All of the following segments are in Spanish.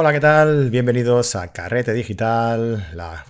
Hola, ¿qué tal? Bienvenidos a Carrete Digital, la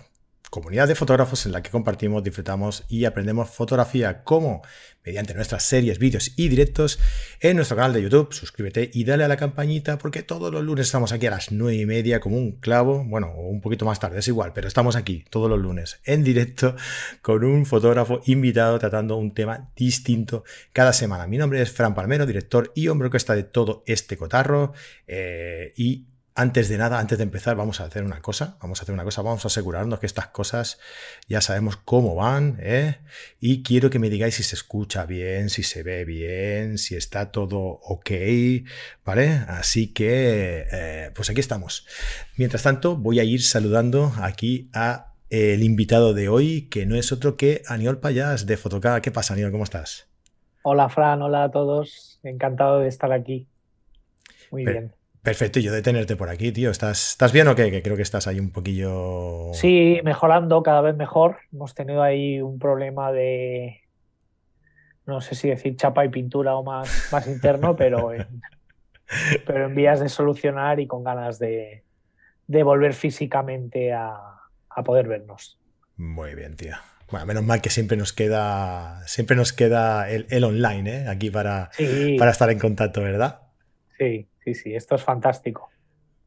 comunidad de fotógrafos en la que compartimos, disfrutamos y aprendemos fotografía como mediante nuestras series, vídeos y directos en nuestro canal de YouTube. Suscríbete y dale a la campanita porque todos los lunes estamos aquí a las 9 y media como un clavo, bueno, un poquito más tarde, es igual, pero estamos aquí todos los lunes en directo con un fotógrafo invitado tratando un tema distinto cada semana. Mi nombre es Fran Palmero, director y hombre que está de todo este cotarro eh, y antes de nada, antes de empezar, vamos a hacer una cosa. Vamos a hacer una cosa. Vamos a asegurarnos que estas cosas ya sabemos cómo van. ¿eh? Y quiero que me digáis si se escucha bien, si se ve bien, si está todo ok. ¿Vale? Así que, eh, pues aquí estamos. Mientras tanto, voy a ir saludando aquí a el invitado de hoy, que no es otro que Aniol Payas de Fotocá. ¿Qué pasa, Aniol? ¿Cómo estás? Hola, Fran. Hola a todos. Encantado de estar aquí. Muy bien. Perfecto, y yo de tenerte por aquí, tío. ¿Estás, ¿Estás bien o qué? Que creo que estás ahí un poquillo. Sí, mejorando cada vez mejor. Hemos tenido ahí un problema de. No sé si decir chapa y pintura o más, más interno, pero en, pero en vías de solucionar y con ganas de, de volver físicamente a, a poder vernos. Muy bien, tío. Bueno, menos mal que siempre nos queda, siempre nos queda el, el online, ¿eh? Aquí para, Sí. para estar en contacto, ¿verdad? Sí, sí, sí, esto es fantástico.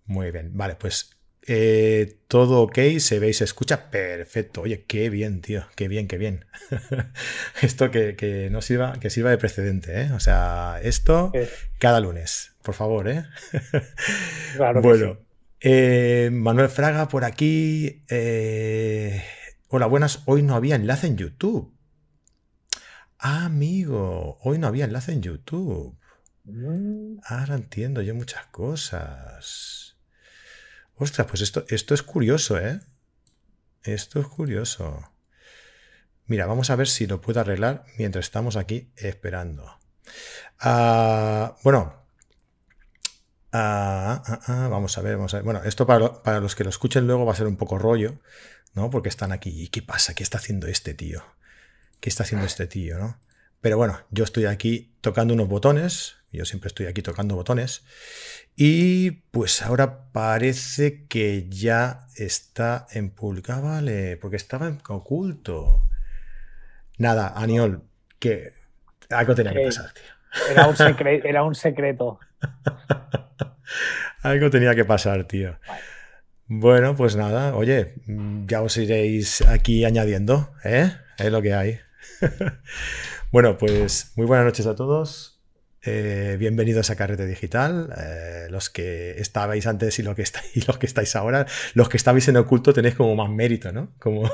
Muy bien, vale, pues eh, todo ok, se ve y se escucha perfecto. Oye, qué bien, tío, qué bien, qué bien. esto que, que no sirva, que sirva de precedente, ¿eh? O sea, esto cada lunes, por favor, ¿eh? Claro bueno, eh, Manuel Fraga por aquí. eh, hola, buenas. Hoy no había enlace en YouTube. Ah, amigo, hoy no había enlace en YouTube. Mm, Ahora entiendo yo muchas cosas. Ostras, pues esto, esto es curioso, ¿eh? Esto es curioso. Mira, vamos a ver si lo puedo arreglar mientras estamos aquí esperando. Ah, bueno, ah, ah, ah, vamos a ver, vamos a ver. Bueno, esto para, para los que lo escuchen luego va a ser un poco rollo, ¿no? Porque están aquí. ¿Y qué pasa? ¿Qué está haciendo este tío? ¿Qué está haciendo este tío, no? Pero bueno, yo estoy aquí tocando unos botones. Yo siempre estoy aquí tocando botones. Y pues ahora parece que ya está en público. Ah, vale, porque estaba en oculto. Nada, Aniol, que algo tenía que pasar, tío. Era un, secre- era un secreto. Algo tenía que pasar, tío. Vale. Bueno, pues nada, oye, ya os iréis aquí añadiendo, ¿eh? Es lo que hay. Bueno, pues muy buenas noches a todos. Eh, bienvenidos a Carrete Digital. Eh, los que estabais antes y los que, estáis, y los que estáis ahora, los que estabais en oculto tenéis como más mérito, ¿no? Como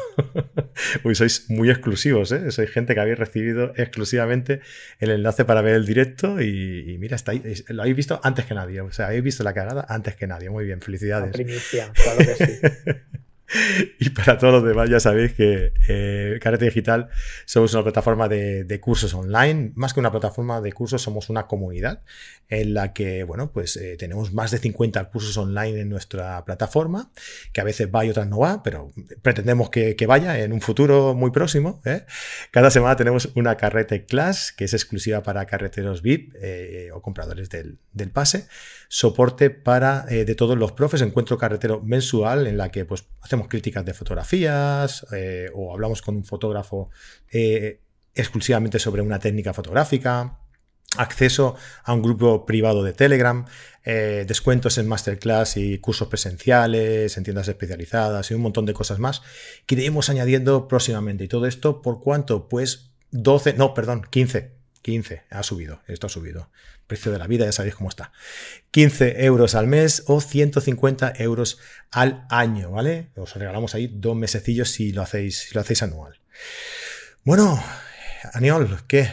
Uy, sois muy exclusivos, ¿eh? Sois gente que habéis recibido exclusivamente el enlace para ver el directo y, y mira, estáis, lo habéis visto antes que nadie. O sea, habéis visto la cagada antes que nadie. Muy bien, La felicidades. primicia, claro que sí. Y para todos los demás ya sabéis que eh, Carrete Digital somos una plataforma de, cursos online. Más que una plataforma de cursos, somos una comunidad en la que, bueno, pues eh, tenemos más de 50 cursos online en nuestra plataforma, que a veces va y otras no va, pero pretendemos que, vaya en un futuro muy próximo. ¿eh? Cada semana tenemos una carrete class que es exclusiva para carreteros VIP eh, o compradores del, del pase soporte para de todos los profes, encuentro carretero mensual en la que pues hacemos críticas de fotografías eh, o hablamos con un fotógrafo eh, exclusivamente sobre una técnica fotográfica, acceso a un grupo privado de Telegram, eh, descuentos en masterclass y cursos presenciales, en tiendas especializadas y un montón de cosas más que iremos añadiendo próximamente. Y todo esto, ¿por cuánto? Pues 12, no, perdón, 15. 15, ha subido, esto ha subido. Precio de la vida, ya sabéis cómo está. 15 euros al mes o 150 euros al año, ¿vale? Os regalamos ahí dos mesecillos si lo hacéis, si lo hacéis anual. Bueno, Aniol, ¿qué?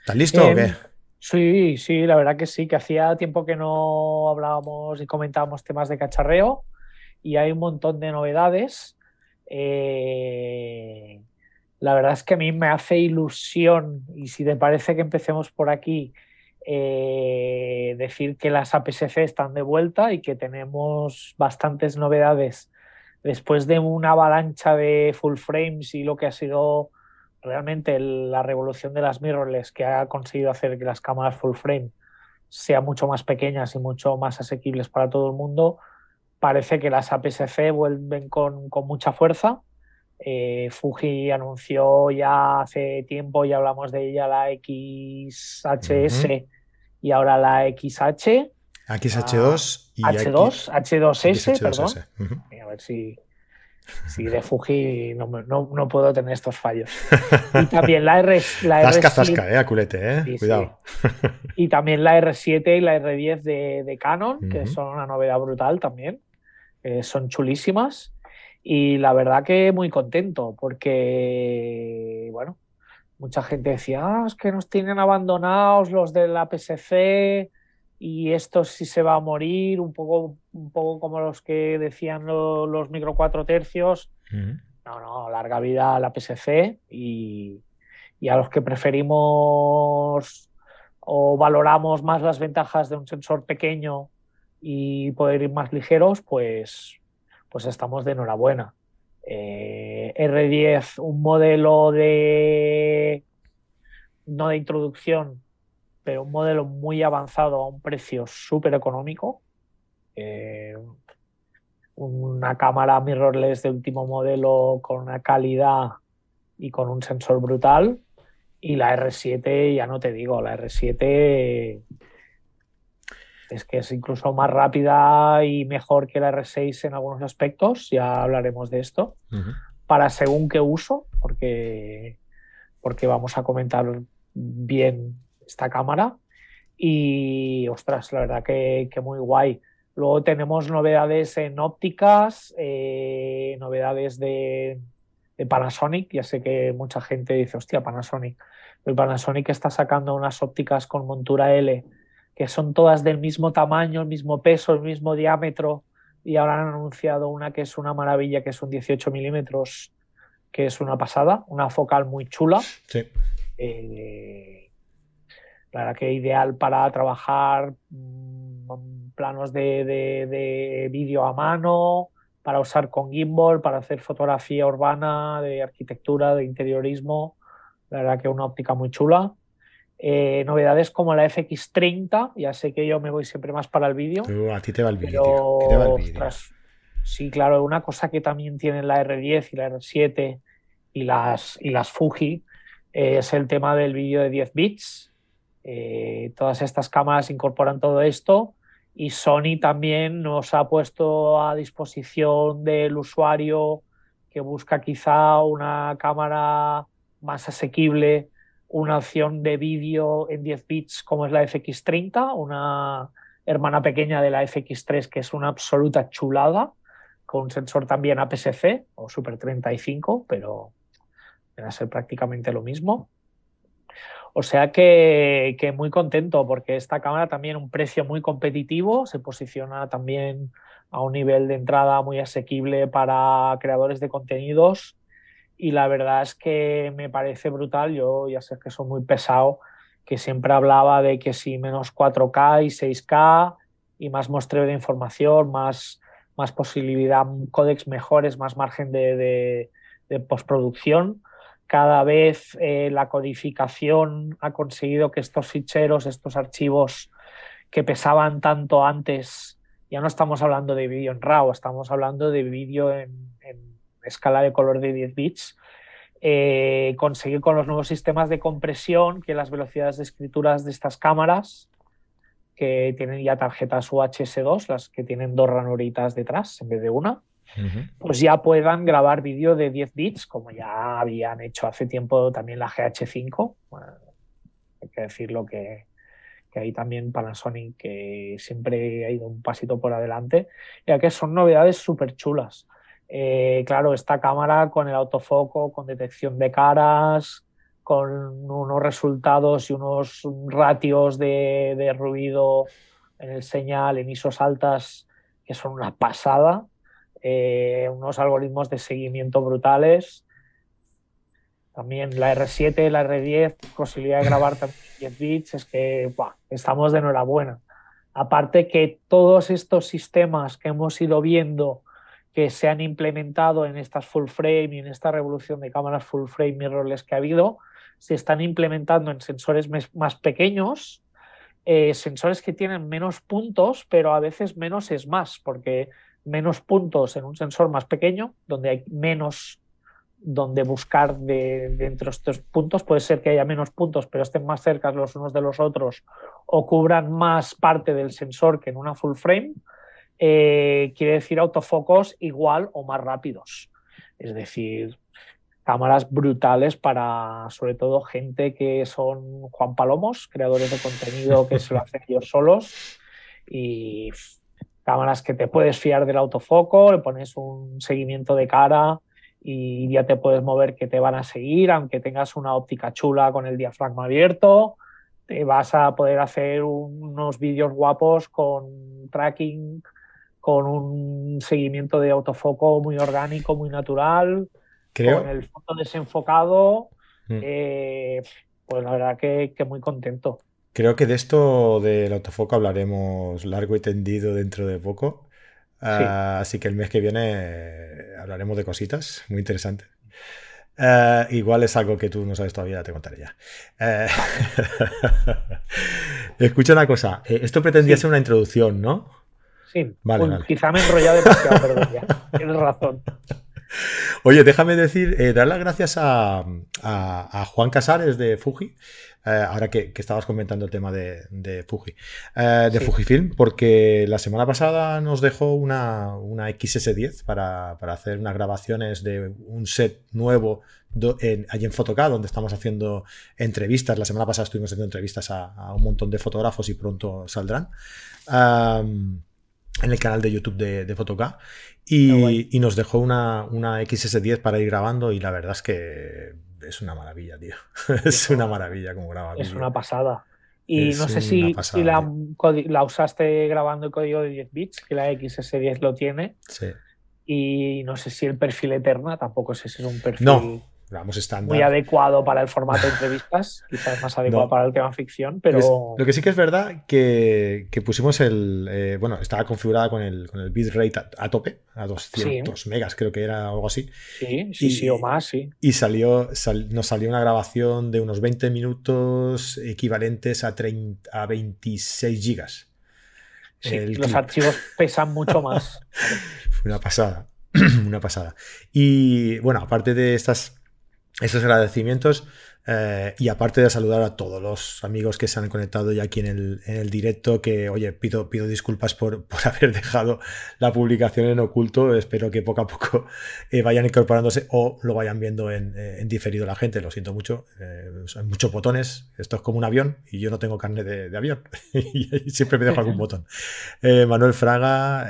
¿Estás listo o Em, qué? Sí, sí, la verdad que sí, que hacía tiempo que no hablábamos y comentábamos temas de cacharreo y hay un montón de novedades. Eh, la verdad es que a mí me hace ilusión y si te parece que empecemos por aquí, eh, decir que las APS-C están de vuelta y que tenemos bastantes novedades después de una avalancha de full frames y lo que ha sido realmente la revolución de las mirrorless que ha conseguido hacer que las cámaras full frame sean mucho más pequeñas y mucho más asequibles para todo el mundo. Parece que las APS-C vuelven con mucha fuerza. Eh, Fuji anunció ya hace tiempo, ya hablamos de ella, la XHS y ahora la XH. XH2 y H2, H2S, perdón. A ver si, si de Fuji no, no, no, puedo tener estos fallos. Y también la R. La zasca, zasca, eh, aculete, eh. Cuidado. Y también la R7 y la R10 de, de Canon, que son una novedad brutal también. son chulísimas. Y la verdad que muy contento, porque, bueno, mucha gente decía, ah, es que nos tienen abandonados los de la PSC y esto sí se va a morir, un poco, un poco como los que decían los micro cuatro tercios. No, no, larga vida a la PSC y, y a los que preferimos o valoramos más las ventajas de un sensor pequeño y poder ir más ligeros, pues, pues estamos de enhorabuena. Eh, R10, un modelo de no de introducción, pero un modelo muy avanzado a un precio súper económico. Eh, una cámara mirrorless de último modelo con una calidad y con un sensor brutal. Y la R7, ya no te digo, la R7 es que es incluso más rápida y mejor que la R6 en algunos aspectos, ya hablaremos de esto, para según qué uso, porque, porque vamos a comentar bien esta cámara. Y ostras, la verdad que, muy guay. Luego tenemos novedades en ópticas, eh, novedades de, de, Panasonic. Ya sé que mucha gente dice, hostia, Panasonic. El Panasonic está sacando unas ópticas con montura L que son todas del mismo tamaño, el mismo peso, el mismo diámetro, y ahora han anunciado una que es una maravilla, que es un 18 milímetros, que es una pasada, una focal muy chula. Sí. Eh, la verdad que ideal para trabajar mm, planos de, de vídeo a mano, para usar con gimbal, para hacer fotografía urbana, de arquitectura, de interiorismo. La verdad que una óptica muy chula. Eh, novedades como la FX30, ya sé que yo me voy siempre más para el vídeo. a ti te va el vídeo. sí, claro, una cosa que también tienen la R10 y la R7 y las, y las Fuji eh, es el tema del vídeo de 10 bits. Eh, todas estas cámaras incorporan todo esto y Sony también nos ha puesto a disposición del usuario que busca quizá una cámara más asequible una opción de vídeo en 10 bits como es la FX30, una hermana pequeña de la FX3 que es una absoluta chulada, con un sensor también APS-C o Super 35, pero va a ser prácticamente lo mismo. O sea que, muy contento porque esta cámara también un precio muy competitivo, se posiciona también a un nivel de entrada muy asequible para creadores de contenidos y la verdad es que me parece brutal. Yo ya sé que soy muy pesado, que siempre hablaba de que si menos 4K y 6K y más muestreo de información, más, más posibilidad, códex mejores, más margen de, de, postproducción. Cada vez eh, la codificación ha conseguido que estos ficheros, estos archivos que pesaban tanto antes, ya no estamos hablando de vídeo en RAW, estamos hablando de vídeo en escala de color de 10 bits, eh, conseguir con los nuevos sistemas de compresión que las velocidades de escrituras de estas cámaras, que tienen ya tarjetas UHS-2, las que tienen dos ranuritas detrás en vez de una, pues ya puedan grabar vídeo de 10 bits, como ya habían hecho hace tiempo también la GH5. hay que decirlo que, que ahí también Panasonic que siempre ha ido un pasito por adelante, ya que son novedades súper chulas. Eh, claro, esta cámara con el autofoco, con detección de caras, con unos resultados y unos ratios de, ruido en el señal en ISOs altas que son una pasada, eh, unos algoritmos de seguimiento brutales. También la R7, la R10, posibilidad de grabar también 10 bits, es que estamos de enhorabuena. Aparte que todos estos sistemas que hemos ido viendo que se han implementado en estas full frame y en esta revolución de cámaras full frame mirrorless que ha habido, se están implementando en sensores más pequeños eh, sensores que tienen menos puntos, pero a veces menos es más, porque menos puntos en un sensor más pequeño, donde hay menos donde buscar de, de estos puntos. Puede ser que haya menos puntos, pero estén más cerca los unos de los otros o cubran más parte del sensor que en una full frame. Eh, quiere decir autofocos igual o más rápidos. Es decir, cámaras brutales para sobre todo gente que son Juan Palomos, creadores de contenido que se lo hacen ellos solos y cámaras que te puedes fiar del autofoco, le pones un seguimiento de cara y ya te puedes mover que te van a seguir, aunque tengas una óptica chula con el diafragma abierto, te vas a poder hacer unos vídeos guapos con tracking, con un seguimiento de autofoco muy orgánico, muy natural, con el fondo desenfocado, mm. eh, pues la verdad que, muy contento. Creo que de esto del autofoco hablaremos largo y tendido dentro de poco. Ah, así que el mes que viene eh, hablaremos de cositas muy interesantes. Eh, igual es algo que tú no sabes todavía, te contaré ya. escucha una cosa, esto pretendía ser una introducción, ¿no? Sí, vale, quizá me he enrollado demasiado, pero ya, tienes razón. Oye, déjame decir, eh, dar las gracias a, Juan Casares de Fuji, eh, ahora que, estabas comentando el tema de, Fuji, eh, de Fujifilm, porque la semana pasada nos dejó una, una XS10 para, hacer unas grabaciones de un set nuevo allí en Photocad, donde estamos haciendo entrevistas. La semana pasada estuvimos haciendo entrevistas a, un montón de fotógrafos y pronto saldrán. En el canal de YouTube de, de y, nos dejó una, una, XS10 para ir grabando y la verdad es que es una maravilla, tío. es una maravilla como graba. Es una pasada. Y no sé si, si la, la, usaste grabando el código de 10 bits, que la XS10 lo tiene. Sí. Y no sé si el perfil Eterna tampoco sé si es un perfil. No, estándar. Muy adecuado para el formato de entrevistas, quizás más adecuado para el tema ficción, pero... lo que sí que es verdad que, que pusimos el... Eh, bueno, estaba configurada con el, con el bitrate a, tope, a 200 megas creo que era algo así. Sí, sí, sí, o más, sí. Y salió, nos salió una grabación de unos 20 minutos equivalentes a, 30, a 26 gigas. Sí, los archivos pesan mucho más. Fue una pasada, una pasada. Y bueno, aparte de estas estos agradecimientos eh, y aparte de saludar a todos los amigos que se han conectado ya aquí en el, en el directo, que oye, pido, pido disculpas por, por, haber dejado la publicación en oculto. Espero que poco a poco eh, vayan incorporándose o lo vayan viendo en, eh, en diferido la gente. Lo siento mucho. hay muchos botones. Esto es como un avión y yo no tengo carne de, de avión. y siempre me dejo algún botón. Manuel Fraga,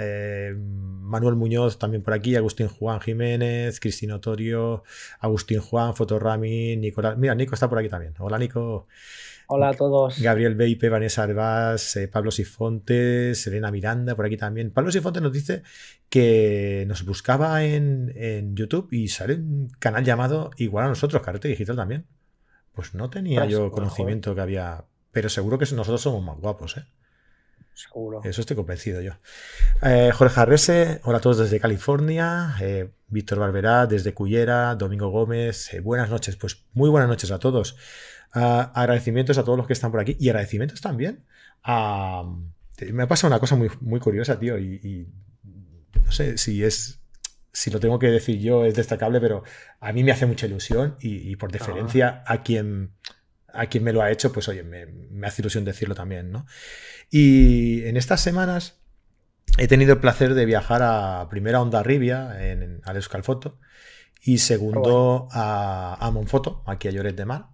Manuel Muñoz también por aquí, Agustín Juan Jiménez, Cristina Otorio, Agustín Juan, Fotorrami, Nicolás. Mira, Nico está por aquí también. Hola, Nico. Hola a todos. Gabriel Beipe, Vanessa Arbás, eh, Pablo Sifontes, Elena Miranda, por aquí también. Pablo Sifontes nos dice que nos buscaba en, YouTube y sale un canal llamado igual a nosotros, Carrete Digital también. Pues no tenía pues, yo conocimiento que había, pero seguro que nosotros somos más guapos, ¿eh? Seguro. Eso estoy convencido yo. Eh, Jorge Arrese, hola a todos desde California. Eh, Víctor Barberá desde Cullera. Domingo Gómez, eh, buenas noches. Pues muy buenas noches a todos. Ah, agradecimientos a todos los que están por aquí y agradecimientos también a. Me ha pasado una cosa muy, muy curiosa, tío, y, no sé si es. Si lo tengo que decir yo es destacable, pero a mí me hace mucha ilusión y, por deferencia a quien a quien me lo ha hecho, pues oye, me, me, hace ilusión decirlo también, ¿no? Y en estas semanas he tenido el placer de viajar a primera Onda Rivia, en, al Euskalfoto, y segundo a, a, Monfoto, aquí a Lloret de Mar.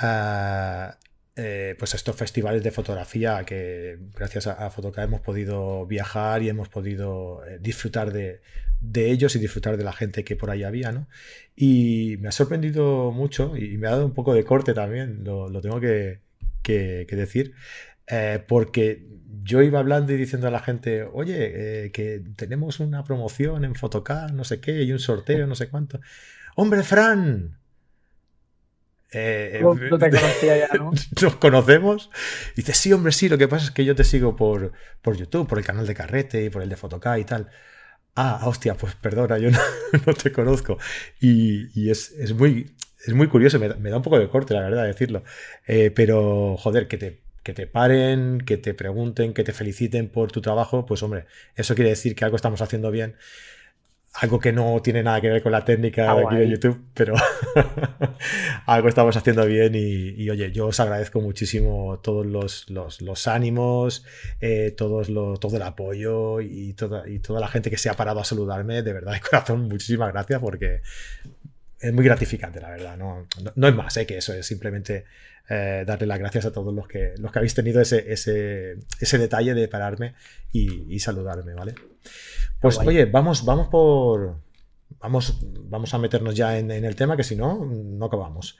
Uh, eh, pues estos festivales de fotografía que gracias a, a Fotoca hemos podido viajar y hemos podido eh, disfrutar de, de, ellos y disfrutar de la gente que por ahí había, ¿no? Y me ha sorprendido mucho y me ha dado un poco de corte también, lo, lo tengo que, que, que decir, eh, porque yo iba hablando y diciendo a la gente, oye, eh, que tenemos una promoción en Photocard, no sé qué, y un sorteo, no sé cuánto. ¡Hombre, Fran! Eh, no, te conocía ya, ¿no? Nos conocemos. Y dice, sí, hombre, sí, lo que pasa es que yo te sigo por, por YouTube, por el canal de Carrete y por el de Photocard y tal. Ah, hostia, pues perdona, yo no, te conozco. Y, es, es, muy, es muy curioso, me, da un poco de corte, la verdad, decirlo. pero, joder, que te que te paren, que te pregunten, que te feliciten por tu trabajo, pues hombre, eso quiere decir que algo estamos haciendo bien. Algo que no tiene nada que ver con la técnica Ah, de aquí de. YouTube, pero algo estamos haciendo bien y, y, oye, yo os agradezco muchísimo todos los, los, los ánimos, eh, todos los, todo el apoyo y toda, y toda la gente que se ha parado a saludarme, de verdad, de corazón, muchísimas gracias porque es muy gratificante, la verdad. No, no, no es más ¿eh? que eso, es simplemente eh, darle las gracias a todos los que, los que habéis tenido ese, ese, ese detalle de pararme y, y saludarme, ¿vale? Pues oye, vamos, vamos por. Vamos, vamos a meternos ya en, en el tema, que si no, no acabamos.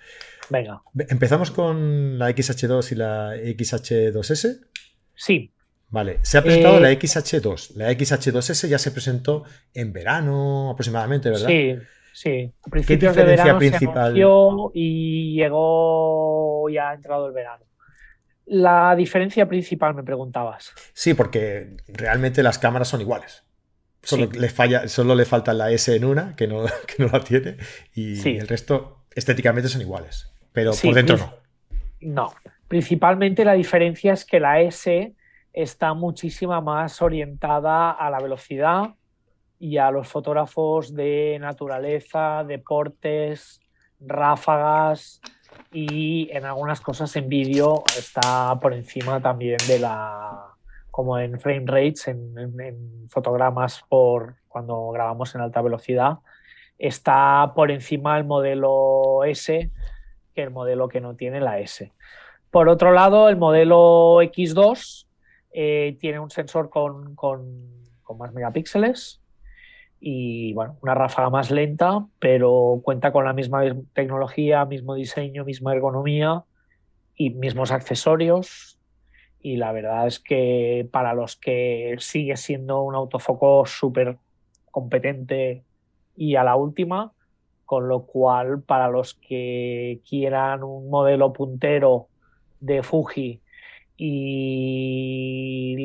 Venga, Empezamos con la XH2 y la XH2S. sí, Vale, se ha presentado Eh, la XH2. La XH2S ya se presentó en verano aproximadamente, ¿verdad? sí, sí. A principios de diferencia verano principal? se y llegó ya ha entrado el verano. La diferencia principal me preguntabas. Sí, porque realmente las cámaras son iguales. Solo, Sí. le, falla, solo le falta la S en una, que no, que no la tiene, y Sí. el resto estéticamente son iguales. Pero Sí, por dentro no. No, principalmente la diferencia es que la S está muchísima más orientada a la velocidad y a los fotógrafos de naturaleza, deportes, ráfagas y en algunas cosas en vídeo está por encima también de la, como en frame rates, en, fotogramas por cuando grabamos en alta velocidad, está por encima el modelo S que el modelo que no tiene la S. Por otro lado, el modelo X2 eh, tiene un sensor con- con más megapíxeles y bueno, una ráfaga más lenta, pero cuenta con la misma tecnología, mismo diseño, misma ergonomía y mismos accesorios. Y la verdad es que para los que sigue siendo un autofoco súper competente y a la última, con lo cual para los que quieran un modelo puntero de Fuji y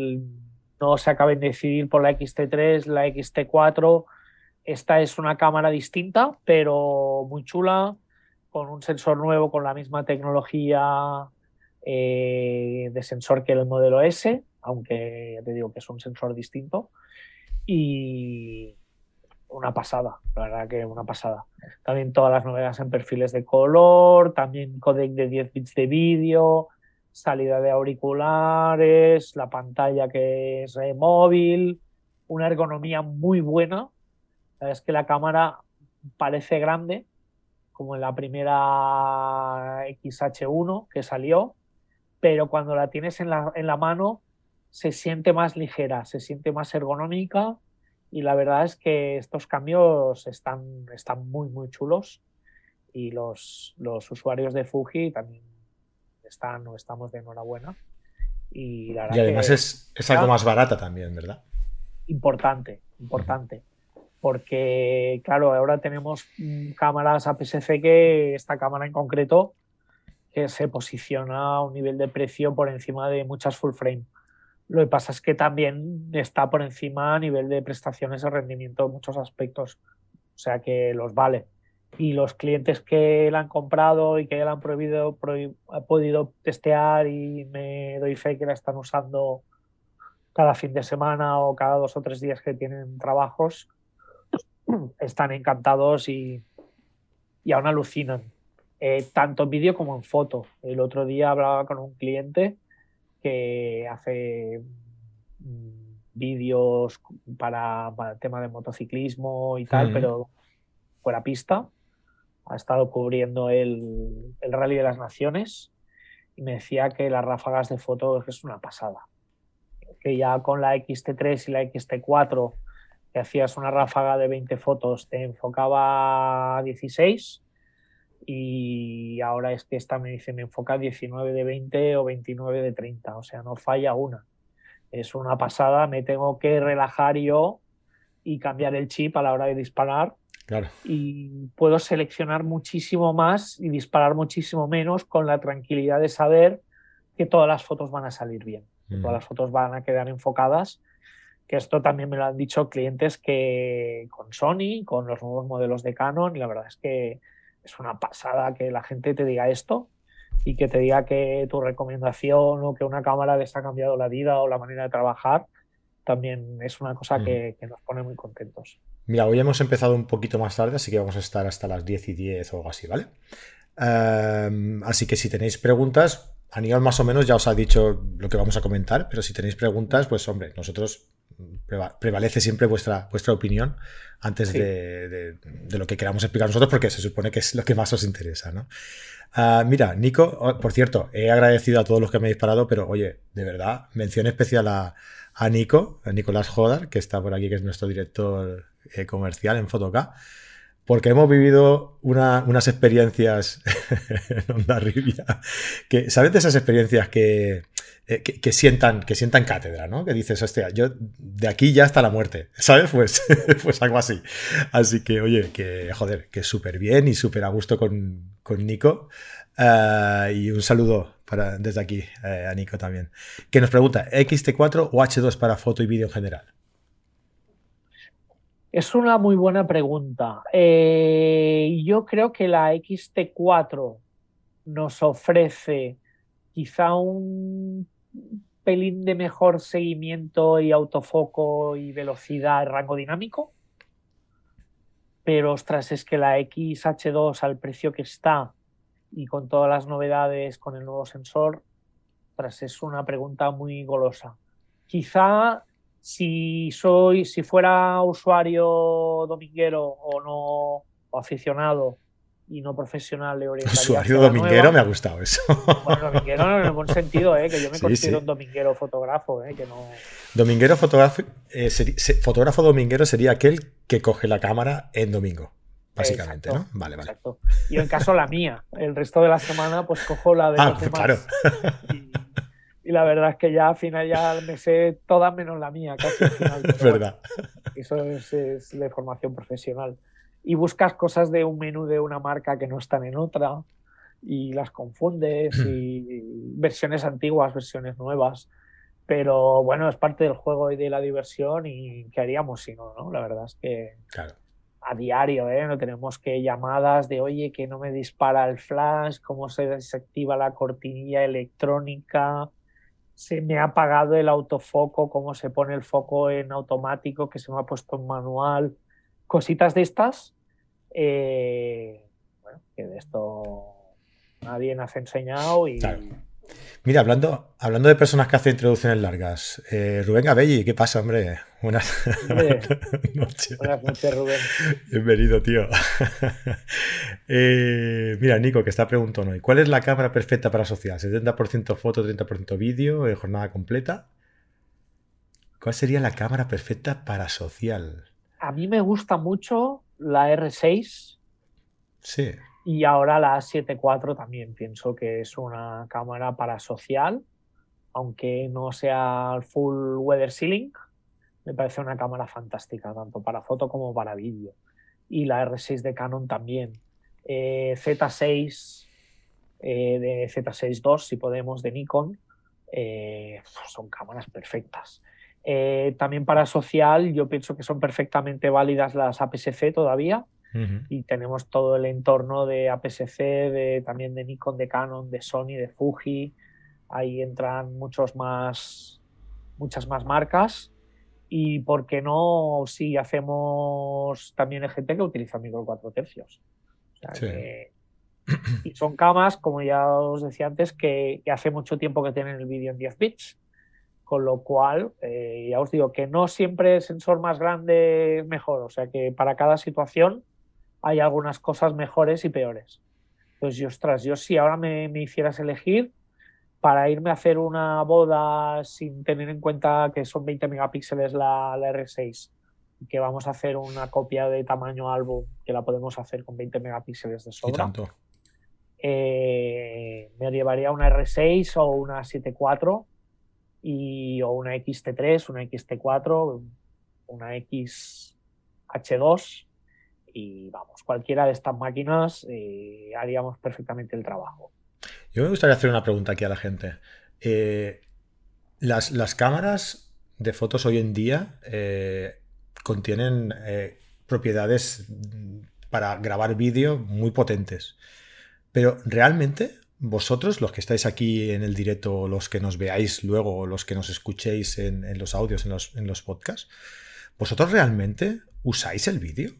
no se acaben de decidir por la XT3, la XT4, esta es una cámara distinta, pero muy chula, con un sensor nuevo, con la misma tecnología eh, de sensor que el modelo S, aunque ya te digo que es un sensor distinto. Y una pasada, la verdad que una pasada. También todas las novedades en perfiles de color, también codec de 10 bits de vídeo, salida de auriculares, la pantalla que es móvil, una ergonomía muy buena. Es que la cámara parece grande, como en la primera XH1 que salió, pero cuando la tienes en la, en la mano se siente más ligera, se siente más ergonómica y la verdad es que estos cambios están, están muy, muy chulos y los, los usuarios de Fuji también están o estamos de enhorabuena. Y, la Y además que es, es algo más barata también, ¿verdad? importante, importante. Porque, claro, ahora tenemos cámaras APS-C que esta cámara en concreto que se posiciona a un nivel de precio por encima de muchas full frame. Lo que pasa es que también está por encima a nivel de prestaciones de rendimiento en muchos aspectos. O sea que los vale. Y los clientes que la han comprado y que la han prohibido, prohi- ha podido testear y me doy fe que la están usando cada fin de semana o cada dos o tres días que tienen trabajos, están encantados y, y aún alucinan, eh, tanto en vídeo como en foto. El otro día hablaba con un cliente que hace mm, vídeos para, para el tema de motociclismo y tal, pero fuera pista. Ha estado cubriendo el, el Rally de las Naciones y me decía que las ráfagas de foto es una pasada. Que ya con la XT3 y la XT4 que hacías una ráfaga de 20 fotos te enfocaba a 16 y ahora es que esta me dice me enfoca 19 de 20 o 29 de 30, o sea, no falla una. Es una pasada, me tengo que relajar yo y cambiar el chip a la hora de disparar Claro. y puedo seleccionar muchísimo más y disparar muchísimo menos con la tranquilidad de saber que todas las fotos van a salir bien, que Mm. todas las fotos van a quedar enfocadas, que esto también me lo han dicho clientes que con Sony, con los nuevos modelos de Canon, y la verdad es que es una pasada que la gente te diga esto y que te diga que tu recomendación o que una cámara les ha cambiado la vida o la manera de trabajar, también es una cosa que, nos pone muy contentos. Mira, hoy hemos empezado un poquito más tarde, así que vamos a estar hasta las 10 y 10 o algo así, ¿vale? Em, así que si tenéis preguntas, Aníbal más o menos ya os ha dicho lo que vamos a comentar, pero si tenéis preguntas, pues hombre, nosotros prevalece siempre vuestra, vuestra opinión antes de, lo que queramos explicar nosotros, porque se supone que es lo que más os interesa, ¿no? Ah, mira, Nico, oh, por cierto, he agradecido a todos los que me habéis parado, pero oye, de verdad, mención especial a, a Nico, a Nicolás Jodar, que está por aquí, que es nuestro director eh, comercial en Fotoca, porque hemos vivido unas experiencias en Onda Rivia, que, ¿sabes de esas experiencias que, eh, que, sientan, que sientan cátedra, ¿no? Que dices, hostia, yo de aquí ya hasta la muerte, ¿sabes? Pues, pues algo así. Así que, oye, que joder, que súper bien y súper a gusto con, con Nico. Eh, y un saludo para, desde aquí eh, a Nico también. Que nos pregunta, ¿XT4 o H2 para foto y vídeo en general? Es una muy buena pregunta. Eh, yo creo que la XT4 nos ofrece quizá un pelín de mejor seguimiento y autofoco y velocidad y rango dinámico. Pero ostras, es que la XH2 al precio que está y con todas las novedades con el nuevo sensor, tras es una pregunta muy golosa. Quizá si soy, si fuera usuario dominguero o no o aficionado y no profesional le orientaría. Usuario dominguero me ha gustado eso. Bueno, dominguero en el buen sentido, ¿eh? que yo me considero un dominguero fotógrafo, ¿eh? que no. Dominguero fotógrafo, eh, fotógrafo dominguero sería aquel que coge la cámara en domingo básicamente, ¿no? Vale, vale. Exacto. Y en caso la mía. El resto de la semana, pues cojo la de ah, Claro. Y, la verdad es que ya al final ya me sé todas menos la mía, casi al final. Es verdad. eso es, es, de formación profesional. Y buscas cosas de un menú de una marca que no están en otra y las confundes y versiones antiguas, versiones nuevas. Pero bueno, es parte del juego y de la diversión y ¿qué haríamos si no? no? La verdad es que... Claro a diario, ¿eh? No tenemos que llamadas de, oye, que no me dispara el flash, cómo se desactiva la cortinilla electrónica, se me ha apagado el autofoco, cómo se pone el foco en automático, que se me ha puesto en manual, cositas de estas. Eh, bueno, que de esto nadie nos ha enseñado y... Mira, hablando, hablando de personas que hacen introducciones largas, eh, Rubén Gabelli, ¿qué pasa, hombre? Buenas, noches. Buenas noches, Rubén. Bienvenido, tío. Eh, mira, Nico, que está preguntando hoy, ¿cuál es la cámara perfecta para social? ¿70% foto, 30% vídeo, en jornada completa? ¿Cuál sería la cámara perfecta para social? A mí me gusta mucho la R6. Sí. Y ahora la A74 también pienso que es una cámara para social, aunque no sea full weather sealing, me parece una cámara fantástica, tanto para foto como para vídeo. Y la R6 de Canon también. Eh, Z6 eh, de Z6 II, si podemos, de Nikon, eh, son cámaras perfectas. también para social, yo pienso que son perfectamente válidas las APS-C todavía y tenemos todo el entorno de APS-C, de, también de Nikon, de Canon, de Sony, de Fuji. Ahí entran muchos más, muchas más marcas. Y por qué no, si hacemos también el gente que utiliza micro 4 tercios. y son camas, como ya os decía antes, que, hace mucho tiempo que tienen el vídeo en 10 bits. Con lo cual, eh, ya os digo que no siempre el sensor más grande es mejor. O sea que para cada situación hay algunas cosas mejores y peores. Entonces, yo, ostras, yo si ahora me, hicieras elegir para irme a hacer una boda sin tener en cuenta que son 20 megapíxeles la, R6 y que vamos a hacer una copia de tamaño álbum que la podemos hacer con 20 megapíxeles de sobra. Eh, me llevaría una R6 o una 7.4 y, o una XT3, una XT4, una XH2 y vamos, cualquiera de estas máquinas eh, haríamos perfectamente el trabajo. Yo me gustaría hacer una pregunta aquí a la gente. Eh, las, cámaras de fotos hoy en día eh, contienen propiedades para grabar vídeo muy potentes. Pero realmente vosotros, los que estáis aquí en el directo, los que nos veáis luego, los que nos escuchéis en, los audios, en los, en los podcasts, ¿vosotros realmente usáis el vídeo?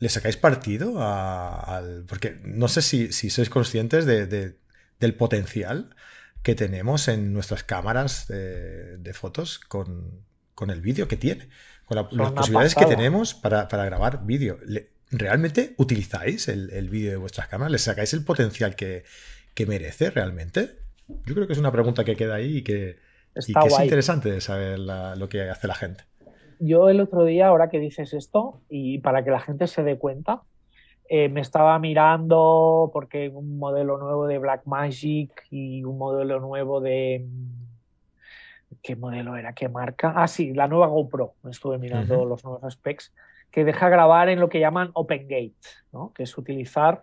¿Le sacáis partido al...? Porque no sé si, sois conscientes del potencial que tenemos en nuestras cámaras de, fotos con, el vídeo que tiene, con las posibilidades que tenemos para, grabar vídeo. ¿Realmente utilizáis el, vídeo de vuestras cámaras? ¿Le sacáis el potencial que, merece realmente? Yo creo que es una pregunta que queda ahí y que, es interesante saber lo que hace la gente yo el otro día, ahora que dices esto, y para que la gente se dé cuenta, eh, me estaba mirando porque un modelo nuevo de Blackmagic y un modelo nuevo de... ¿Qué modelo era? ¿Qué marca? Ah, sí, la nueva GoPro. Me estuve mirando los nuevos specs que deja grabar en lo que llaman Open Gate, ¿no? que es utilizar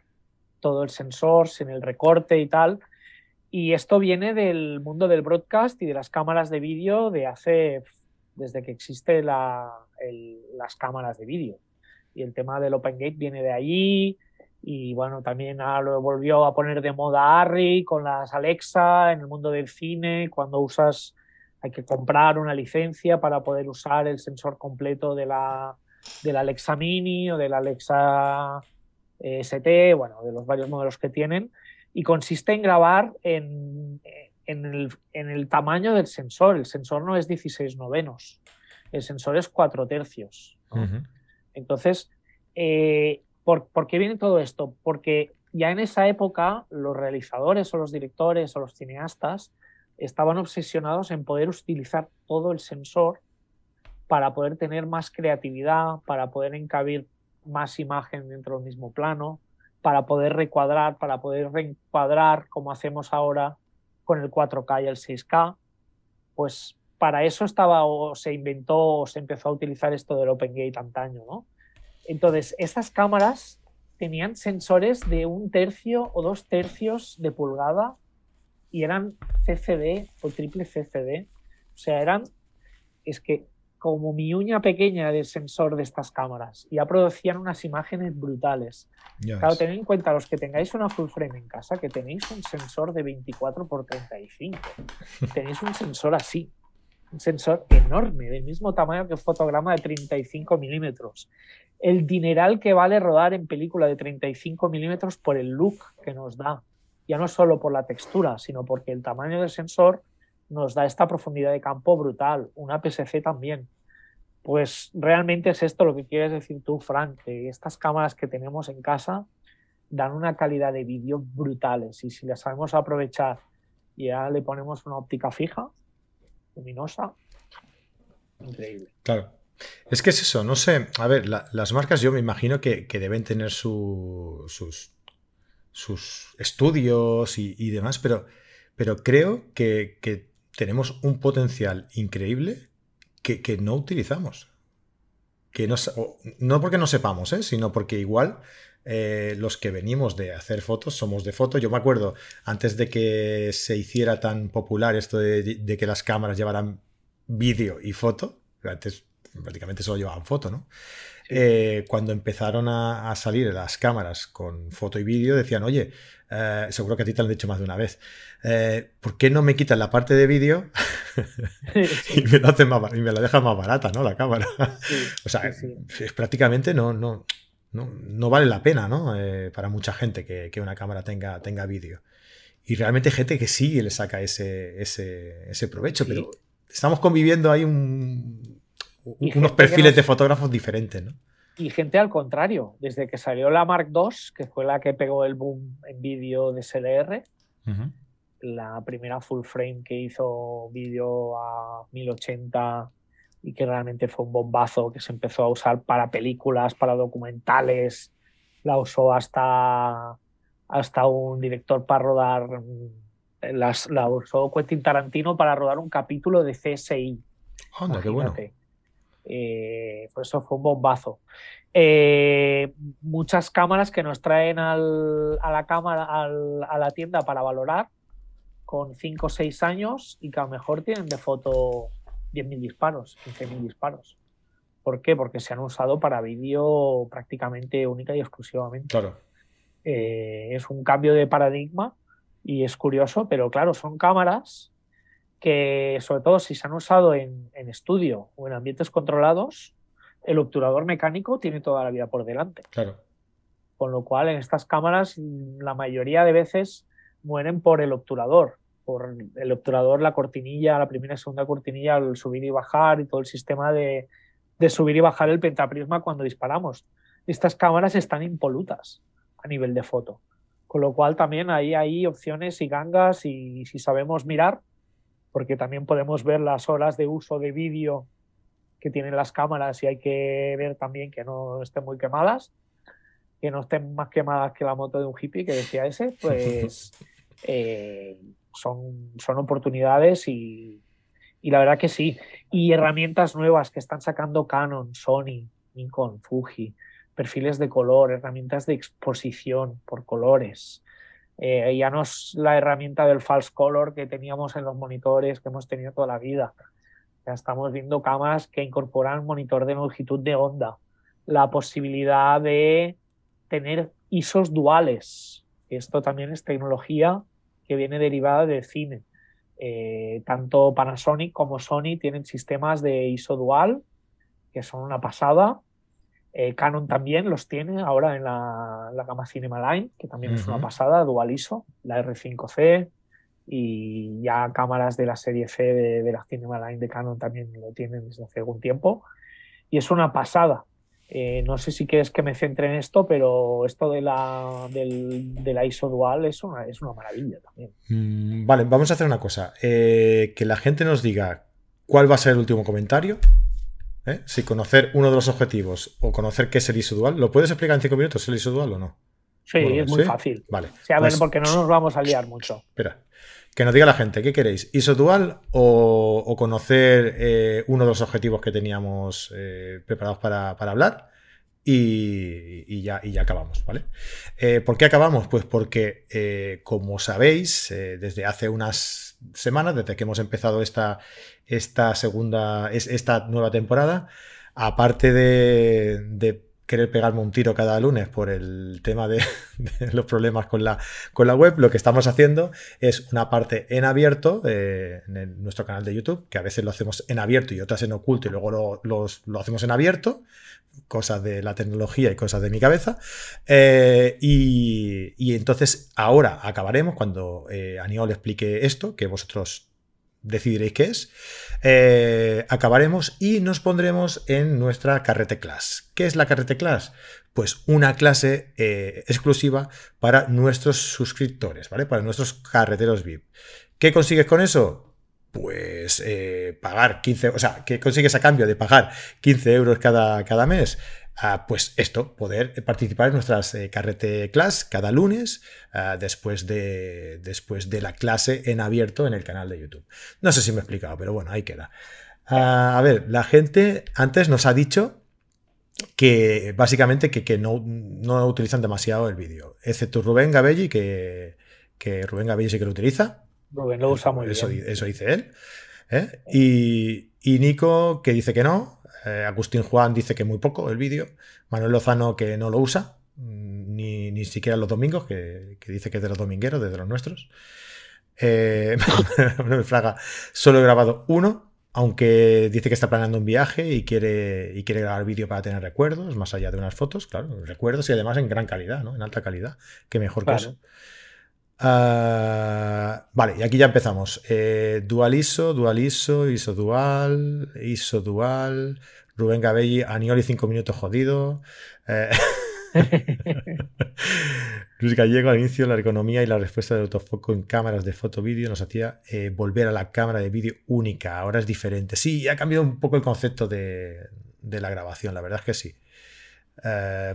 todo el sensor sin el recorte y tal. Y esto viene del mundo del broadcast y de las cámaras de vídeo de hace desde que existe las cámaras de vídeo. Y el tema del Open Gate viene de allí. Y bueno, también lo volvió a poner de moda Harry con las Alexa en el mundo del cine. Cuando usas, hay que comprar una licencia para poder usar el sensor completo de la, de la Alexa Mini o de la Alexa eh, ST, bueno, de los varios modelos que tienen. Y consiste en grabar en, en el, tamaño del sensor. El sensor no es 16 novenos, el sensor es 4 tercios. Entonces, eh, ¿por, qué viene todo esto? Porque ya en esa época los realizadores o los directores o los cineastas estaban obsesionados en poder utilizar todo el sensor para poder tener más creatividad, para poder encabir más imagen dentro del mismo plano, para poder recuadrar, para poder reencuadrar como hacemos ahora con el 4K y el 6K, pues para eso estaba o se inventó o se empezó a utilizar esto del Open Gate antaño, ¿no? Entonces, estas cámaras tenían sensores de un tercio o dos tercios de pulgada y eran CCD o triple CCD. O sea, eran, es que como mi uña pequeña del sensor de estas cámaras. Ya producían unas imágenes brutales. Claro, tened en cuenta los que tengáis una full frame en casa, que tenéis un sensor de 24 x 35. tenéis un sensor así. Un sensor enorme, del mismo tamaño que un fotograma de 35 milímetros. El dineral que vale rodar en película de 35 milímetros por el look que nos da. Ya no solo por la textura, sino porque el tamaño del sensor nos da esta profundidad de campo brutal, una PSC también. Pues realmente es esto lo que quieres decir tú, Frank, que estas cámaras que tenemos en casa dan una calidad de vídeo brutales y si las sabemos aprovechar y ya le ponemos una óptica fija, luminosa, increíble. Claro. Es que es eso, no sé, a ver, las marcas yo me imagino que, deben tener sus, sus estudios y, demás, pero, pero creo que, que tenemos un potencial increíble que, no utilizamos. Que no, no porque no sepamos, ¿eh? sino porque igual eh, los que venimos de hacer fotos somos de foto. Yo me acuerdo, antes de que se hiciera tan popular esto de, que las cámaras llevaran vídeo y foto, antes prácticamente solo llevaban foto, ¿no? Eh, cuando empezaron a, salir las cámaras con foto y vídeo, decían, oye, eh, seguro que a ti te lo han dicho más de una vez, eh, ¿por qué no me quitan la parte de vídeo y, me lo más, y me la dejan más barata, ¿no? La cámara. o sea, es, prácticamente no, no, no, vale la pena, ¿no? para mucha gente que, una cámara tenga, tenga vídeo. Y realmente gente que sí le saca ese, ese, ese provecho, pero estamos conviviendo ahí un, unos perfiles de fotógrafos diferentes, ¿no? Y gente al contrario, desde que salió la Mark II, que fue la que pegó el boom en vídeo de SLR, la primera full frame que hizo vídeo a 1080 y que realmente fue un bombazo que se empezó a usar para películas, para documentales, la usó hasta, hasta un director para rodar, las, la usó Quentin Tarantino para rodar un capítulo de CSI. Anda, qué bueno. Eh, por eso fue un bombazo. Eh, muchas cámaras que nos traen a la cámara, a la tienda para valorar con 5 o 6 años y que a lo mejor tienen de foto 10.000 disparos, 15.000 disparos. ¿Por qué? Porque se han usado para vídeo prácticamente única y exclusivamente. Claro. Eh, es un cambio de paradigma Y es curioso, pero claro, son cámaras que, sobre todo si se han usado en, en estudio o en ambientes controlados, el obturador mecánico tiene toda la vida por delante. Claro. Con lo cual, en estas cámaras, la mayoría de veces mueren por el obturador. Por el obturador, la cortinilla, la primera y segunda cortinilla, el subir y bajar y todo el sistema de, de subir y bajar el pentaprisma cuando disparamos. Estas cámaras están impolutas a nivel de foto. Con lo cual también ahí hay opciones y gangas y si sabemos mirar, porque también podemos ver las horas de uso de vídeo que tienen las cámaras y hay que ver también que no estén muy quemadas, que no estén más quemadas que la moto de un hippie que decía ese, pues eh, son, son oportunidades y, y la verdad que sí. Y herramientas nuevas que están sacando Canon, Sony, Nikon, Fuji, perfiles de color, herramientas de exposición por colores. Eh, ya no es la herramienta del false color que teníamos en los monitores que hemos tenido toda la vida. Ya estamos viendo cámaras que incorporan monitor de longitud de onda, la posibilidad de tener ISOs duales. Esto también es tecnología que viene derivada del cine. Eh, tanto Panasonic como Sony tienen sistemas de ISO dual que son una pasada. Eh, Canon también los tiene ahora en la, gama Cinema Line, que también es una pasada, dual ISO, la R5C y ya cámaras de la serie C de, la Cinema Line de Canon también lo tienen desde hace algún tiempo. Y es una pasada. Eh, no sé si quieres que me centre en esto, pero esto de la, de la ISO dual es una, es una maravilla también. Mm, vale, vamos a hacer una cosa. Eh, que la gente nos diga cuál va a ser el último comentario. ¿Eh? Si conocer uno de los objetivos o conocer qué es el ISO dual. ¿Lo puedes explicar en cinco minutos el ISO dual o no? Sí, es muy fácil. Vale. Sí, a ver, pues porque no nos vamos a liar mucho. Espera. Que nos diga la gente, ¿qué queréis? ¿ISO dual o, conocer eh, uno de los objetivos que teníamos eh, preparados para, hablar? Y, ya, ya, acabamos, ¿vale? Eh, ¿Por qué acabamos? Pues porque, como sabéis, desde hace unas semanas, desde que hemos empezado esta, esta segunda, esta nueva temporada, aparte de querer pegarme un tiro cada lunes por el tema de, los problemas con la, con la web, lo que estamos haciendo es una parte en abierto eh, en nuestro canal de YouTube, que a veces lo hacemos en abierto y otras en oculto y luego lo, lo hacemos en abierto, cosas de la tecnología y cosas de mi cabeza. Eh, y, y, entonces ahora acabaremos cuando eh, Aniol explique esto, que vosotros decidiréis qué es. Eh, acabaremos y nos pondremos en nuestra carrete class. ¿Qué es la carrete class? Pues una clase eh, exclusiva para nuestros suscriptores, ¿vale? Para nuestros carreteros VIP. ¿Qué consigues con eso? Pues eh, pagar 15, o sea, ¿qué consigues a cambio de pagar 15 euros cada, cada mes? Pues esto, poder participar en nuestras eh, carrete class cada lunes ah, después, de, después de la clase en abierto en el canal de YouTube. No sé si me he explicado, pero bueno, ahí queda. Ah, a ver, la gente antes nos ha dicho que básicamente que, no, no, utilizan demasiado el vídeo, excepto Rubén Gabelli, que, que Rubén Gabelli sí que lo utiliza. Rubén lo usa muy eso, bien. Eso dice él. ¿eh? Y, y Nico, que dice que no, eh, Agustín Juan dice que muy poco el vídeo. Manuel Lozano que no lo usa, mm, ni, siquiera los domingos, que, dice que es de los domingueros, de los nuestros. Eh, Manuel Fraga solo he grabado uno, aunque dice que está planeando un viaje y quiere, y quiere grabar vídeo para tener recuerdos, más allá de unas fotos, claro, recuerdos y además en gran calidad, ¿no? En alta calidad, que mejor que eso. Ah, vale, y aquí ya empezamos. Eh, dual ISO, dual ISO, ISO dual, ISO dual, Rubén Gabelli, Anioli 5 minutos jodido. Eh, Luis Gallego, al inicio, la economía y la respuesta del autofoco en cámaras de foto-vídeo nos hacía eh, volver a la cámara de vídeo única. Ahora es diferente. Sí, ha cambiado un poco el concepto de, la grabación, la verdad es que sí.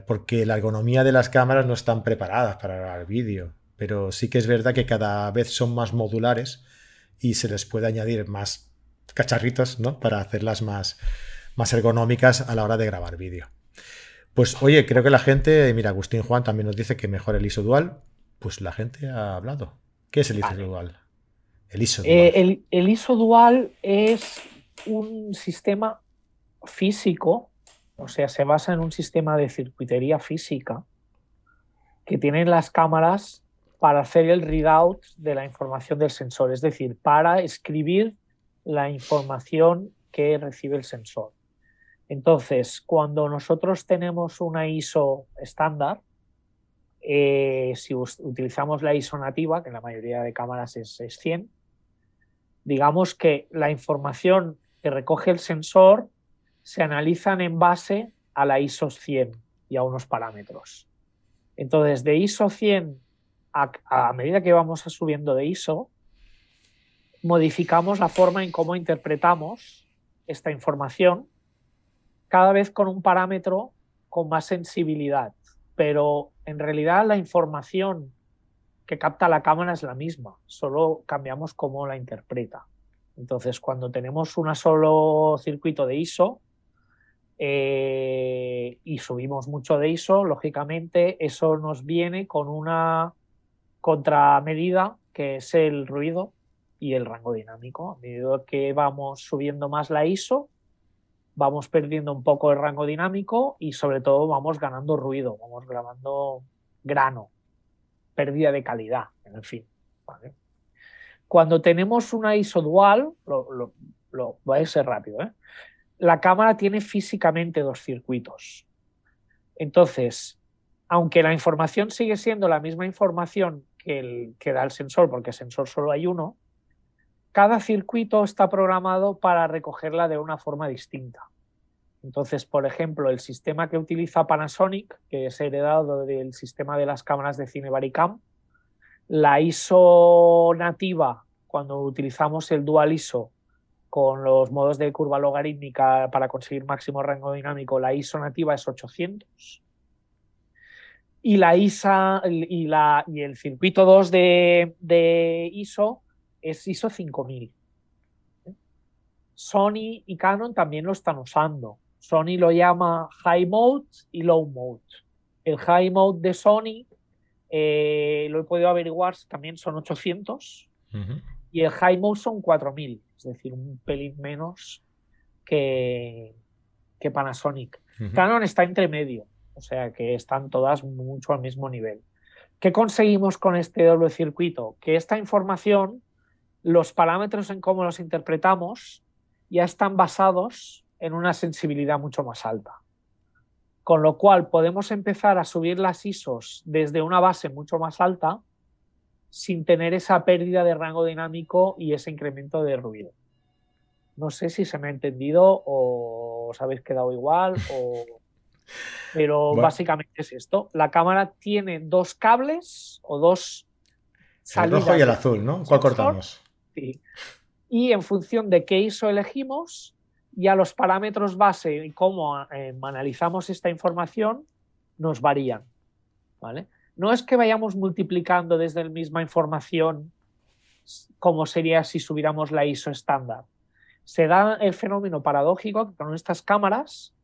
porque la ergonomía de las cámaras no están preparadas para grabar vídeo pero sí que es verdad que cada vez son más modulares y se les puede añadir más cacharritos, ¿no? Para hacerlas más, más ergonómicas a la hora de grabar vídeo. Pues oye, creo que la gente, mira, Agustín Juan también nos dice que mejor el ISO dual. Pues la gente ha hablado. ¿Qué es el ISO dual? El ISO dual. Eh, el ISO dual es un sistema físico, o sea, se basa en un sistema de circuitería física que tienen las cámaras para hacer el readout de la información del sensor, es decir, para escribir la información que recibe el sensor. Entonces, cuando nosotros tenemos una ISO estándar, eh, si utilizamos la ISO nativa, que en la mayoría de cámaras es, es 100, digamos que la información que recoge el sensor se analizan en base a la ISO 100 y a unos parámetros. Entonces, de ISO 100 a, medida que vamos subiendo de ISO, modificamos la forma en cómo interpretamos esta información, cada vez con un parámetro con más sensibilidad. Pero en realidad la información que capta la cámara es la misma, solo cambiamos cómo la interpreta. Entonces, cuando tenemos un solo circuito de ISO eh, y subimos mucho de ISO, lógicamente eso nos viene con una contramedida, que es el ruido y el rango dinámico. A medida que vamos subiendo más la ISO, vamos perdiendo un poco el rango dinámico y sobre todo vamos ganando ruido, vamos grabando grano, pérdida de calidad, en fin. Cuando tenemos una ISO dual, lo, lo, voy a ser rápido, ¿eh? la cámara tiene físicamente dos circuitos. Entonces, aunque la información sigue siendo la misma información que, el, que da el sensor, porque sensor solo hay uno, cada circuito está programado para recogerla de una forma distinta. Entonces, por ejemplo, el sistema que utiliza Panasonic, que es heredado del sistema de las cámaras de cine Baricam, la ISO nativa, cuando utilizamos el dual ISO con los modos de curva logarítmica para conseguir máximo rango dinámico, la ISO nativa es 800 y la ISA y, la, y el circuito 2 de, ISO es ISO 5000. Sony y Canon también lo están usando. Sony lo llama High Mode y Low Mode. El High Mode de Sony, eh, lo he podido averiguar, también son 800 y el High Mode son 4000, es decir, un pelín menos que, que Panasonic. Canon está entre medio. O sea que están todas mucho al mismo nivel. ¿Qué conseguimos con este doble circuito? Que esta información, los parámetros en cómo los interpretamos, ya están basados en una sensibilidad mucho más alta. Con lo cual podemos empezar a subir las ISOs desde una base mucho más alta sin tener esa pérdida de rango dinámico y ese incremento de ruido. No sé si se me ha entendido o os habéis quedado igual o pero básicamente es esto. La cámara tiene dos cables o dos salidas. El rojo y el azul, ¿no? ¿Cuál cortamos? Sí. Y en función de qué ISO elegimos, ya los parámetros base y cómo eh, analizamos esta información nos varían. ¿vale? No es que vayamos multiplicando desde la misma información como sería si subiéramos la ISO estándar. Se da el fenómeno paradójico que con estas cámaras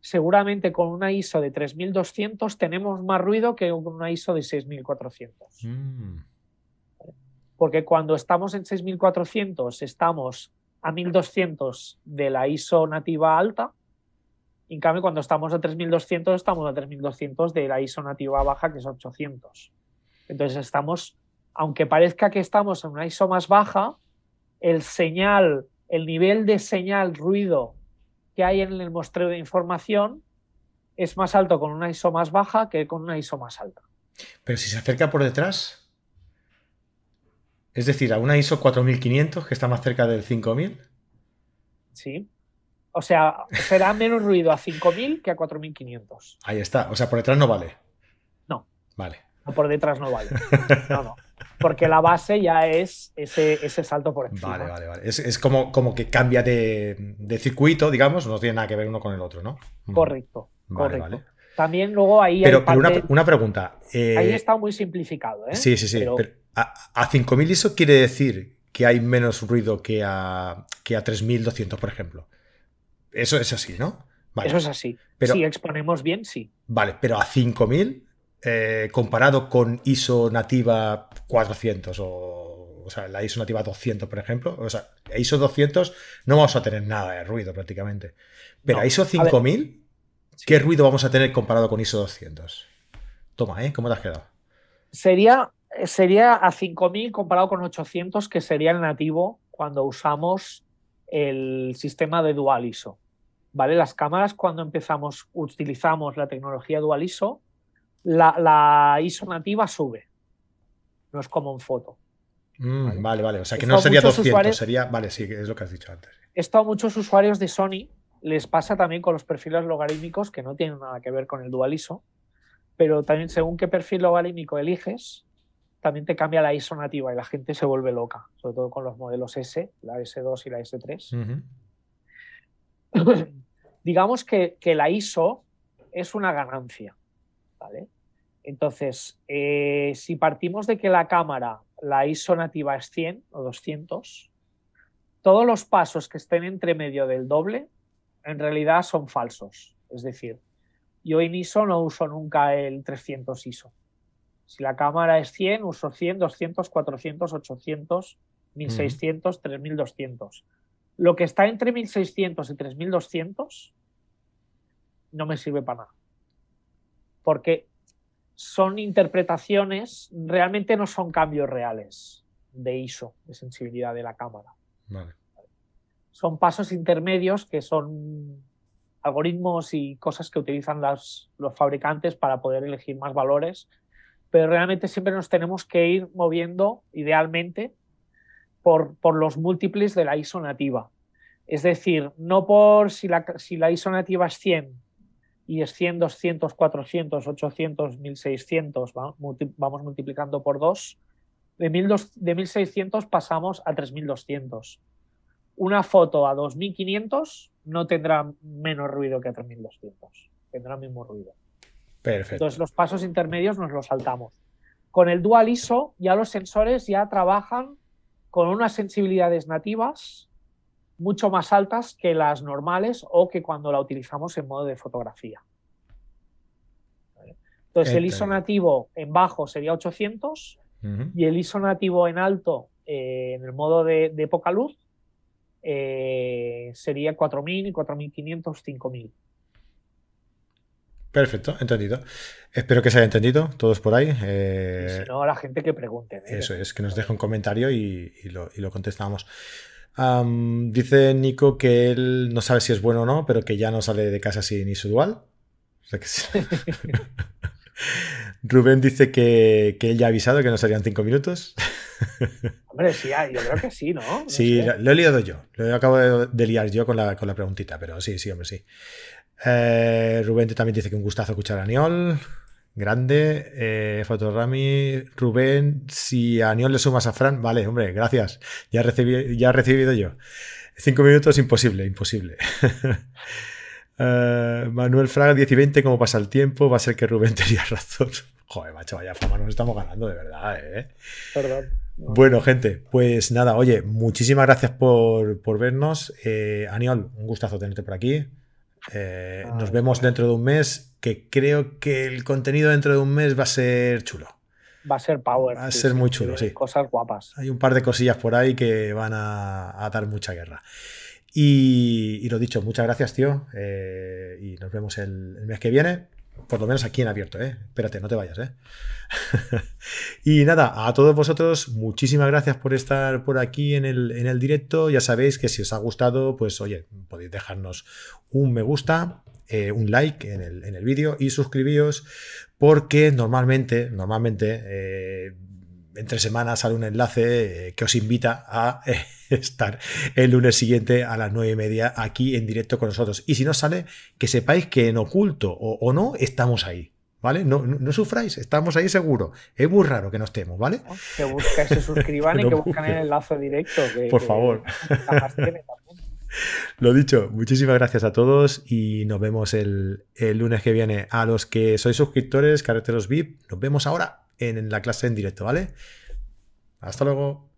seguramente con una ISO de 3200 tenemos más ruido que con una ISO de 6400. Mm. Porque cuando estamos en 6400 estamos a 1200 de la ISO nativa alta. En cambio, cuando estamos a 3200 estamos a 3200 de la ISO nativa baja, que es 800. Entonces estamos, aunque parezca que estamos en una ISO más baja, el señal, el nivel de señal ruido que hay en el muestreo de información es más alto con una ISO más baja que con una ISO más alta. Pero si se acerca por detrás, es decir, a una ISO 4500 que está más cerca del 5000. Sí. O sea, será menos ruido a 5000 que a 4500. Ahí está. O sea, por detrás no vale. No. Vale. por detrás no vale. No, no porque la base ya es ese, ese salto por encima. Vale, vale, vale. Es, como, como que cambia de, circuito, digamos, no tiene nada que ver uno con el otro, ¿no? Mm. Correcto, correcto. También luego ahí pero, pero una, pregunta. Eh, ahí está muy simplificado, ¿eh? Sí, sí, sí. Pero... a, 5000 eso quiere decir que hay menos ruido que a, que a 3200, por ejemplo. Eso es así, ¿no? Eso es así. Pero, si exponemos bien, sí. Vale, pero a 5000 eh, comparado con ISO nativa 400 o, o sea, la ISO nativa 200, por ejemplo. O sea, ISO 200 no vamos a tener nada de ruido prácticamente. Pero a ISO 5000, ¿qué ruido vamos a tener comparado con ISO 200? Toma, ¿eh? ¿Cómo te has quedado? Sería sería a 5000 comparado con 800, que sería el nativo cuando usamos el sistema de Dual ISO. ¿Vale? Las cámaras, cuando empezamos, utilizamos la tecnología Dual ISO, la, ISO nativa sube. No es como en foto. Mm, vale, vale. O sea que no sería 200, sería. Vale, sí, es lo que has dicho antes. Esto a muchos usuarios de Sony les pasa también con los perfiles logarítmicos que no tienen nada que ver con el Dual ISO, pero también según qué perfil logarítmico eliges, también te cambia la ISO nativa y la gente se vuelve loca, sobre todo con los modelos S, la S2 y la S3. Digamos que, la ISO es una ganancia. ¿Vale? Entonces, eh, si partimos de que la cámara, la ISO nativa es 100 o 200, todos los pasos que estén entre medio del doble en realidad son falsos. Es decir, yo en ISO no uso nunca el 300 ISO. Si la cámara es 100, uso 100, 200, 400, 800, 1600, 3200. Lo que está entre 1600 y 3200 no me sirve para nada. Porque son interpretaciones, realmente no son cambios reales de ISO, de sensibilidad de la cámara. Son pasos intermedios que son algoritmos y cosas que utilizan los fabricantes para poder elegir más valores pero realmente siempre nos tenemos que ir moviendo idealmente por, por los múltiples de la ISO nativa. Es decir, no por si la, si la ISO nativa es 100 y es 100, 200, 400, 800, 1600, vamos multiplicando por 2, de, de 1600 pasamos a 3200. Una foto a 2500 no tendrá menos ruido que a 3200, tendrá el mismo ruido. Perfecto. Entonces los pasos intermedios nos los saltamos. Con el Dual ISO ya los sensores ya trabajan con unas sensibilidades nativas mucho más altas que las normales o que cuando la utilizamos en modo de fotografía. Entonces el ISO nativo en bajo sería 800 y el ISO nativo en alto eh, en el modo de, poca luz eh, sería 4000, 4500, 5000. Perfecto, entendido. Espero que se haya entendido, todos por ahí. Eh, si no, a la gente que pregunte. ¿eh? Eso es, que nos deje un comentario y, lo, contestamos. Dice Nico que él no sabe si es bueno o no, pero que ya no sale de casa sin ISO dual. Rubén dice que, él ya ha avisado que no serían cinco minutos. Hombre, sí, yo creo que sí, ¿no? sí, lo, he liado yo. Lo acabo de, de liar yo con la, con la preguntita, pero sí, sí, hombre, sí. Eh, Rubén también dice que un gustazo escuchar a Aniol. Grande. Eh, Fotorami. Rubén, si a Aniol le sumas a Fran, vale, hombre, gracias. Ya, recibí, ya he recibido yo. Cinco minutos, imposible, imposible. Eh, Manuel Fraga, 10 y 20, ¿cómo pasa el tiempo? Va a ser que Rubén tenía razón. Joder, macho, vaya fama, nos estamos ganando de verdad, ¿eh? Perdón. Bueno, gente, pues nada, oye, muchísimas gracias por, por vernos. Eh, Aniol, un gustazo tenerte por aquí. Eh, ah, nos vemos dentro de un mes, que creo que el contenido dentro de un mes va a ser chulo. Va a ser power. Va a ser muy chulo, sí. Cosas guapas. Hay un par de cosillas por ahí que van a, dar mucha guerra. Y, lo dicho, muchas gracias, tío. Eh, y nos vemos el, el mes que viene por lo menos aquí en abierto, ¿eh? Espérate, no te vayas, ¿eh? y nada, a todos vosotros, muchísimas gracias por estar por aquí en el, en el directo. Ya sabéis que si os ha gustado, pues oye, podéis dejarnos un me gusta, eh, un like en el, en el vídeo y suscribíos porque normalmente, normalmente eh, entre semanas sale un enlace eh, que os invita a estar el lunes siguiente a las nueve y media aquí en directo con nosotros. Y si no sale, que sepáis que en oculto o, no, estamos ahí. ¿Vale? No, no, sufráis, estamos ahí seguro. Es muy raro que no estemos, ¿vale? Que busquen, se suscriban y que busquen el enlace directo. Por favor. Lo dicho, muchísimas gracias a todos y nos vemos el, el, lunes que viene. A los que sois suscriptores, carreteros VIP, nos vemos ahora en la clase en directo, ¿vale? Hasta luego.